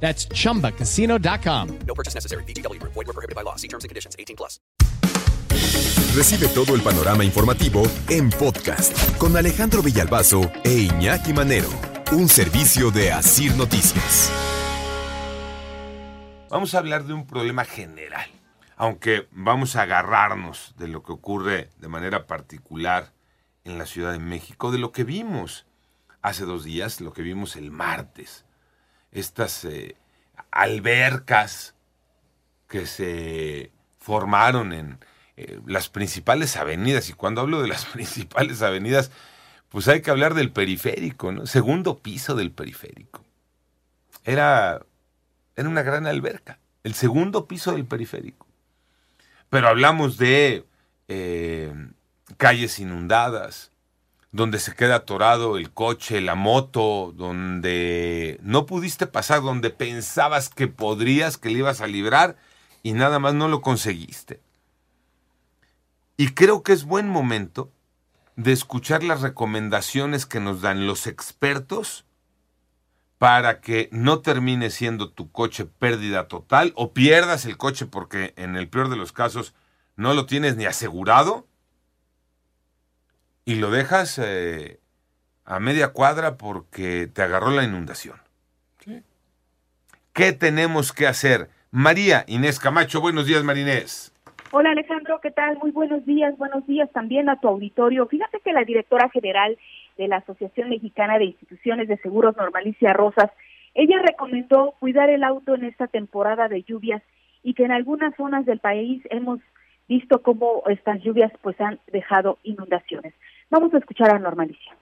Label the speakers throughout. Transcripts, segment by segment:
Speaker 1: That's chumbacasino.com.
Speaker 2: No purchase necessary. BGW. Void were prohibited by law. See terms and conditions. 18 plus.
Speaker 3: Recibe todo el panorama informativo en podcast con Alejandro Villalbazo e Iñaki Manero, un servicio de Asir Noticias.
Speaker 4: Vamos a hablar de un problema general, aunque vamos a agarrarnos de lo que ocurre de manera particular en la Ciudad de México, de lo que vimos hace dos días, lo que vimos el martes, estas eh, albercas que se formaron en eh, las principales avenidas, y cuando hablo de las principales avenidas, pues hay que hablar del periférico, ¿no? Segundo piso del periférico. Era, era una gran alberca, el segundo piso del periférico. Pero hablamos de eh, calles inundadas, donde se queda atorado el coche, la moto, donde no pudiste pasar, donde pensabas que podrías, que le ibas a librar y nada más no lo conseguiste. Y creo que es buen momento de escuchar las recomendaciones que nos dan los expertos para que no termine siendo tu coche pérdida total o pierdas el coche porque en el peor de los casos no lo tienes ni asegurado y lo dejas eh, a media cuadra porque te agarró la inundación. ¿Qué tenemos que hacer? María Inés Camacho, buenos días Marinés.
Speaker 5: Hola Alejandro, ¿qué tal? Muy buenos días, buenos días también a tu auditorio. Fíjate que la directora general de la Asociación Mexicana de Instituciones de Seguros, Normalicia Rosas, ella recomendó cuidar el auto en esta temporada de lluvias y que en algunas zonas del país hemos visto cómo estas lluvias pues han dejado inundaciones. Vamos a escuchar a Normalicia.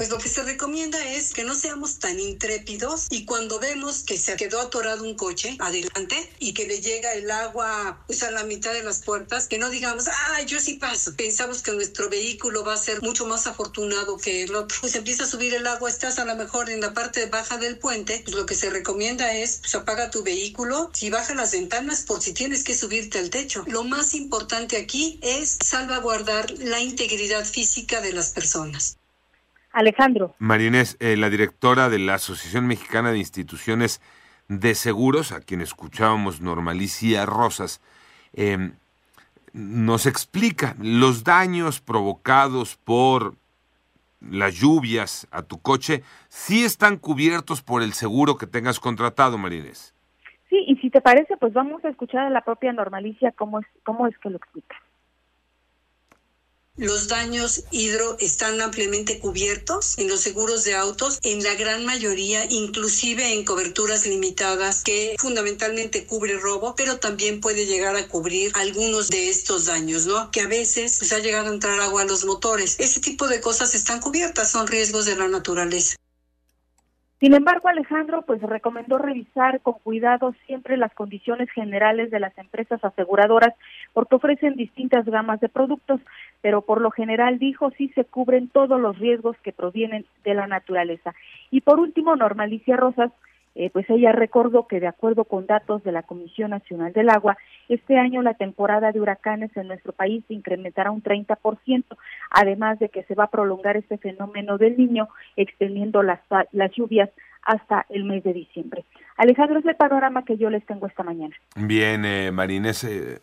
Speaker 6: Pues lo que se recomienda es que no seamos tan intrépidos y cuando vemos que se quedó atorado un coche adelante y que le llega el agua pues a la mitad de las puertas, que no digamos, ah, yo sí paso. Pensamos que nuestro vehículo va a ser mucho más afortunado que el otro. Pues empieza a subir el agua, estás a lo mejor en la parte baja del puente, pues lo que se recomienda es, pues apaga tu vehículo, si baja las ventanas por si tienes que subirte al techo. Lo más importante aquí es salvaguardar la integridad física de las personas.
Speaker 5: Alejandro.
Speaker 4: Marinés, eh, la directora de la Asociación Mexicana de Instituciones de Seguros, a quien escuchábamos Normalicia Rosas, eh, nos explica los daños provocados por las lluvias a tu coche, sí están cubiertos por el seguro que tengas contratado, Marinés.
Speaker 5: Sí, y si te parece, pues vamos a escuchar a la propia Normalicia cómo es, cómo es que lo explica.
Speaker 6: Los daños hidro están ampliamente cubiertos en los seguros de autos, en la gran mayoría, inclusive en coberturas limitadas que fundamentalmente cubre robo, pero también puede llegar a cubrir algunos de estos daños, ¿no? Que a veces pues, ha llegado a entrar agua a los motores. Ese tipo de cosas están cubiertas, son riesgos de la naturaleza.
Speaker 5: Sin embargo, Alejandro, pues recomendó revisar con cuidado siempre las condiciones generales de las empresas aseguradoras porque ofrecen distintas gamas de productos, pero por lo general dijo sí se cubren todos los riesgos que provienen de la naturaleza. Y por último, Normalicia Rosas, eh, pues ella recordó que de acuerdo con datos de la Comisión Nacional del Agua, este año la temporada de huracanes en nuestro país se incrementará un 30%, además de que se va a prolongar este fenómeno del niño, extendiendo las, las lluvias hasta el mes de diciembre. Alejandro, es el panorama que yo les tengo esta mañana.
Speaker 4: Bien, eh, Marines, eh,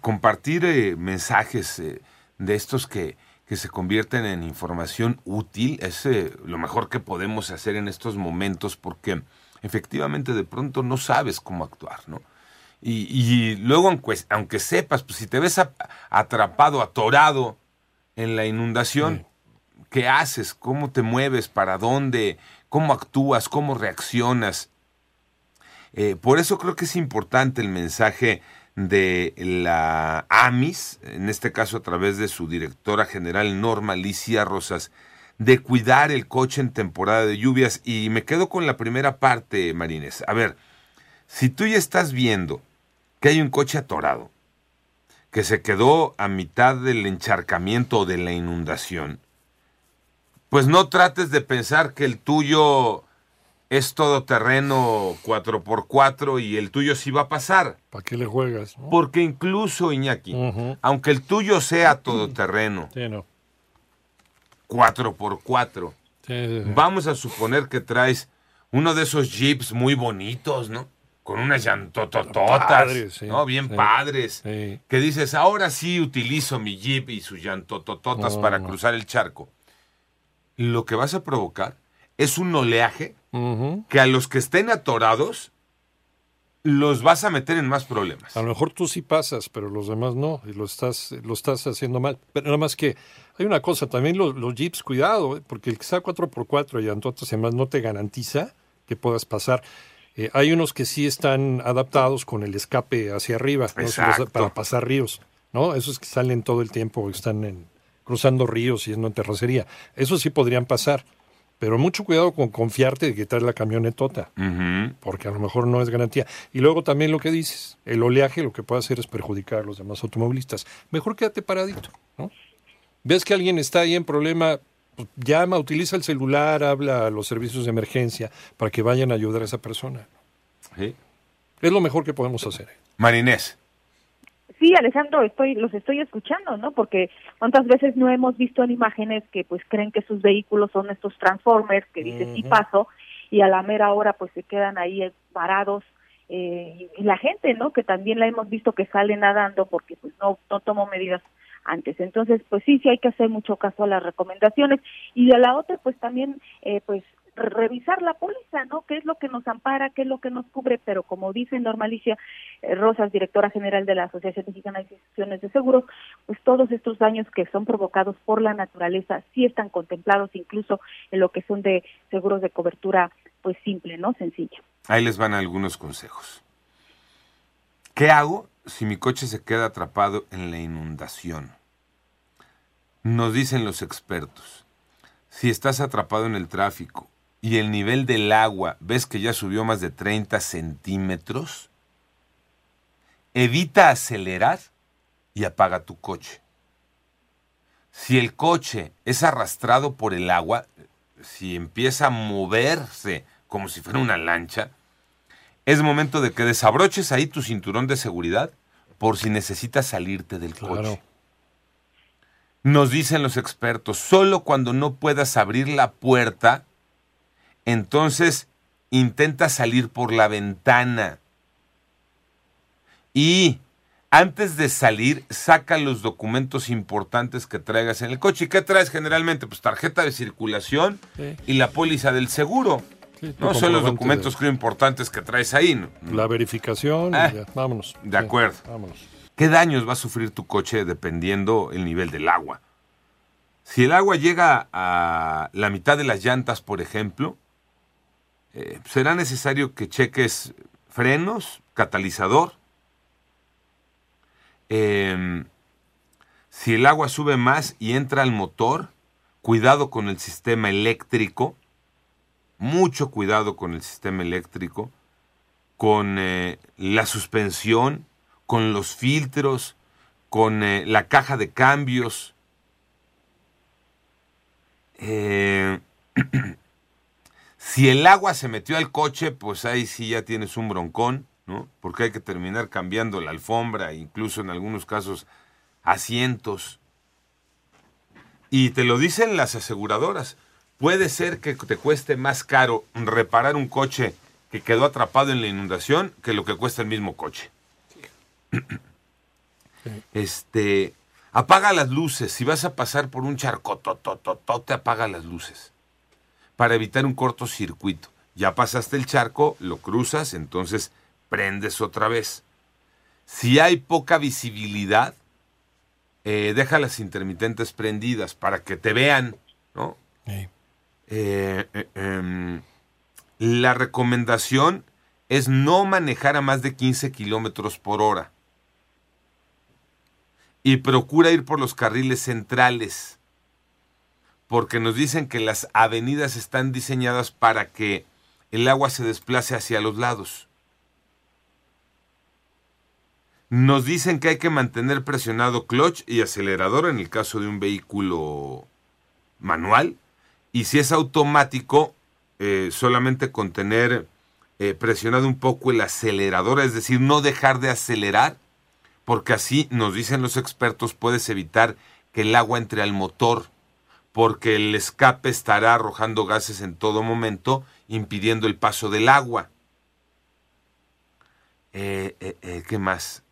Speaker 4: compartir eh, mensajes eh, de estos que, que se convierten en información útil es eh, lo mejor que podemos hacer en estos momentos porque efectivamente de pronto no sabes cómo actuar, ¿no? Y, y luego, aunque, aunque, sepas, pues si te ves atrapado, atorado en la inundación, sí. ¿qué haces? ¿Cómo te mueves? ¿Para dónde? ¿Cómo actúas? ¿Cómo reaccionas? Por eso creo que es importante el mensaje de la AMIS, en este caso a través de su directora general Norma Alicia Rosas, de cuidar el coche en temporada de lluvias. Y me quedo con la primera parte, Marines. A ver, si tú ya estás viendo que hay un coche atorado, que se quedó a mitad del encharcamiento o de la inundación, pues no trates de pensar que el tuyo es todoterreno 4x4 y el tuyo sí va a pasar.
Speaker 7: ¿Para qué le juegas? no?
Speaker 4: Porque incluso, Iñaki, aunque el tuyo sea todoterreno
Speaker 7: Sí, no.
Speaker 4: 4x4,
Speaker 7: Sí, sí, sí.
Speaker 4: vamos a suponer que traes uno de esos jeeps muy bonitos, ¿no? Con unas llantotototas,
Speaker 7: Padres,
Speaker 4: ¿no? Bien padres. Que dices, ahora sí utilizo mi jeep y sus llantotototas
Speaker 7: No,
Speaker 4: para cruzar el charco. Lo que vas a provocar es un oleaje Que a los que estén atorados los vas a meter en más problemas.
Speaker 7: A lo mejor tú sí pasas, pero los demás no, y lo estás, lo estás haciendo mal. Pero nada más que hay una cosa, también los, los jeeps, cuidado, ¿eh? porque el que sea 4x4 y antotas además no te garantiza que puedas pasar. Eh, hay unos que sí están adaptados con el escape hacia arriba, para pasar ríos, ¿no? Esos que salen todo el tiempo, están en, cruzando ríos y en terracería. Esos sí podrían pasar, pero mucho cuidado con confiarte de que traes la camionetota
Speaker 4: Ujú.
Speaker 7: porque a lo mejor no es garantía. Y luego también lo que dices, el oleaje lo que puede hacer es perjudicar a los demás automovilistas. Mejor quédate paradito, ¿no? Ves que alguien está ahí en problema, pues, llama, utiliza el celular, habla a los servicios de emergencia para que vayan a ayudar a esa persona.
Speaker 4: Sí.
Speaker 7: Es lo mejor que podemos hacer.
Speaker 4: Marinés.
Speaker 5: Sí, Alejandro, estoy, los estoy escuchando, ¿no? Porque cuántas veces no hemos visto en imágenes que pues creen que sus vehículos son estos transformers que dice sí paso y a la mera hora pues se quedan ahí eh, parados eh, y la gente, ¿no? Que también la hemos visto que sale nadando porque pues no no tomó medidas antes. Entonces, pues sí, sí hay que hacer mucho caso a las recomendaciones y de la otra pues también eh, pues revisar la póliza, ¿no? ¿Qué es lo que nos ampara, qué es lo que nos cubre? Pero como dice Normalicia eh, Rosas, directora general de la Asociación Mexicana de Instituciones de Seguros, pues todos estos daños que son provocados por la naturaleza sí están contemplados incluso en lo que son de seguros de cobertura pues simple, ¿no? Sencilla.
Speaker 4: Ahí les van algunos consejos. ¿Qué hago si mi coche se queda atrapado en la inundación? Nos dicen los expertos, si estás atrapado en el tráfico y el nivel del agua ves que ya subió más de 30 centímetros, evita acelerar y apaga tu coche. Si el coche es arrastrado por el agua, si empieza a moverse como si fuera una lancha, es momento de que desabroches ahí tu cinturón de seguridad por si necesitas salirte del
Speaker 7: Claro.
Speaker 4: coche. Nos dicen los expertos, solo cuando no puedas abrir la puerta, entonces intenta salir por la ventana. Y antes de salir, saca los documentos importantes que traigas en el coche. ¿Y qué traes generalmente? Pues tarjeta de circulación
Speaker 7: Sí.
Speaker 4: y la póliza del seguro.
Speaker 7: Sí,
Speaker 4: No son los documentos
Speaker 7: de-
Speaker 4: creo importantes que traes ahí. ¿no?
Speaker 7: La verificación, y
Speaker 4: Ah,
Speaker 7: ya, vámonos.
Speaker 4: de acuerdo.
Speaker 7: vámonos.
Speaker 4: ¿Qué daños va a sufrir tu coche dependiendo el nivel del agua? Si el agua llega a la mitad de las llantas, por ejemplo, eh, será necesario que cheques frenos, catalizador. Em, si el agua sube más y entra al motor, cuidado con el sistema eléctrico, mucho cuidado con el sistema eléctrico, con eh, la suspensión, con los filtros, con eh, la caja de cambios. Eh, si el agua se metió al coche, pues ahí sí ya tienes un broncón, ¿no? Porque hay que terminar cambiando la alfombra, incluso en algunos casos asientos. Y te lo dicen las aseguradoras. Puede ser que te cueste más caro reparar un coche que quedó atrapado en la inundación que lo que cuesta el mismo coche. Este, apaga las luces. Si vas a pasar por un charco, te apaga las luces para evitar un cortocircuito. Ya pasaste el charco, lo cruzas, entonces prendes otra vez. Si hay poca visibilidad, eh, deja las intermitentes prendidas para que te vean, ¿no?
Speaker 7: Sí.
Speaker 4: Eh, eh, em, la recomendación es no manejar a más de 15 kilómetros por hora. Y procura ir por los carriles centrales. Porque nos dicen que las avenidas están diseñadas para que el agua se desplace hacia los lados. Nos dicen que hay que mantener presionado clutch y acelerador en el caso de un vehículo manual. Y si es automático, eh, solamente con tener eh, presionado un poco el acelerador, es decir, no dejar de acelerar, porque así, nos dicen los expertos, puedes evitar que el agua entre al motor, porque el escape estará arrojando gases en todo momento, impidiendo el paso del agua. Eh, eh, eh, ¿Qué más?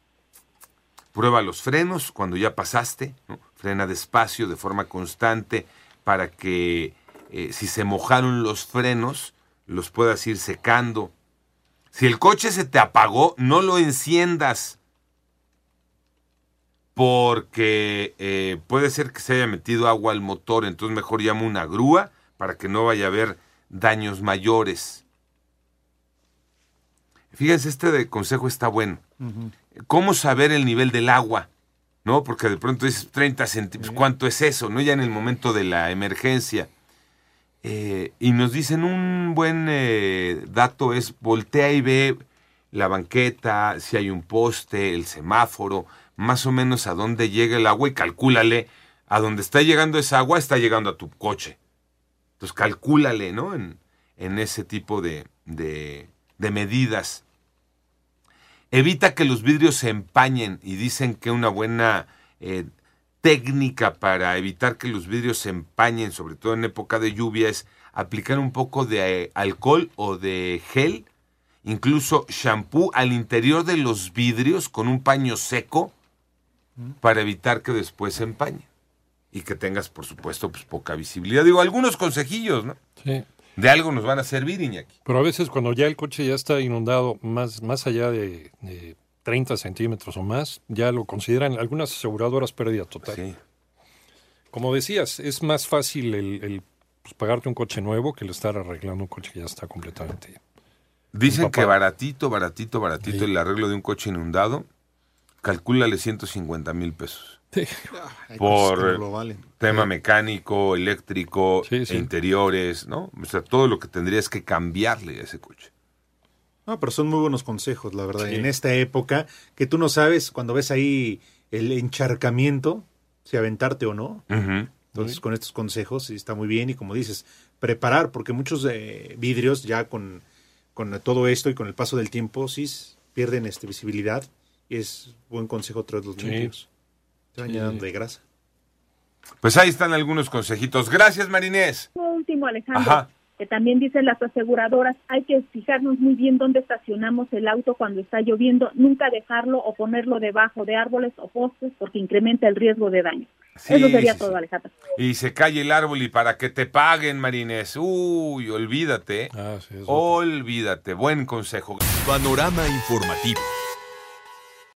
Speaker 4: Prueba los frenos cuando ya pasaste, frena despacio de forma constante para que eh, si se mojaron los frenos los puedas ir secando. Si el coche se te apagó, no lo enciendas porque eh, puede ser que se haya metido agua al motor, entonces mejor llama una grúa para que no vaya a haber daños mayores. Fíjense, este de consejo está bueno. ¿Cómo saber el nivel del agua? ¿No? Porque de pronto dices 30 centímetros, ¿cuánto es eso? ¿No? Ya en el momento de la emergencia. Eh, y nos dicen un buen eh, dato es voltea y ve la banqueta, si hay un poste, el semáforo, más o menos a dónde llega el agua y calcúlale a dónde está llegando esa agua, está llegando a tu coche. Entonces calcúlale, ¿no? En, en ese tipo de, de, de medidas. Evita que los vidrios se empañen y dicen que una buena eh, técnica para evitar que los vidrios se empañen, sobre todo en época de lluvia, es aplicar un poco de eh, alcohol o de gel, incluso shampoo al interior de los vidrios con un paño seco para evitar que después se empañen y que tengas, por supuesto, pues poca visibilidad. Digo, algunos consejillos, ¿no?
Speaker 7: Sí.
Speaker 4: De algo nos van a servir, Iñaki.
Speaker 7: Pero a veces cuando ya el coche ya está inundado más, más allá de, de 30 centímetros o más, ya lo consideran algunas aseguradoras pérdida total.
Speaker 4: Sí.
Speaker 7: Como decías, es más fácil el, el, pues, pagarte un coche nuevo que el estar arreglando un coche que ya está completamente...
Speaker 4: Dicen que baratito, baratito, baratito
Speaker 7: Sí.
Speaker 4: el arreglo de un coche inundado, calcúlale 150 mil pesos.
Speaker 7: Sí.
Speaker 8: Hay
Speaker 4: Por,
Speaker 8: cosas que no lo valen.
Speaker 4: Tema mecánico, eléctrico,
Speaker 7: Sí, sí.
Speaker 4: e interiores, ¿no? O sea, todo lo que tendrías que cambiarle a ese coche.
Speaker 8: No, pero son muy buenos consejos, la verdad.
Speaker 7: Sí.
Speaker 8: En esta época, que tú no sabes cuando ves ahí el encharcamiento, si aventarte o no. Entonces, con estos consejos sí está muy bien y como dices, preparar, porque muchos eh, vidrios ya con, con todo esto y con el paso del tiempo sí pierden este, visibilidad es buen consejo traerlos
Speaker 7: Sí.
Speaker 8: limpios. Se van
Speaker 7: Sí.
Speaker 8: llenando de grasa.
Speaker 4: Pues ahí están algunos consejitos. Gracias, Marinés.
Speaker 5: Último, Alejandro,
Speaker 4: Ajá.
Speaker 5: que también dicen las aseguradoras, hay que fijarnos muy bien dónde estacionamos el auto cuando está lloviendo, nunca dejarlo o ponerlo debajo de árboles o postes porque incrementa el riesgo de daño.
Speaker 4: Sí,
Speaker 5: Eso sería
Speaker 4: sí,
Speaker 5: todo,
Speaker 4: sí.
Speaker 5: Alejandro.
Speaker 4: Y se cae el árbol y para que te paguen, Marinés. Uy, olvídate.
Speaker 7: Ah.
Speaker 4: Olvídate. Buen consejo.
Speaker 3: Panorama informativo.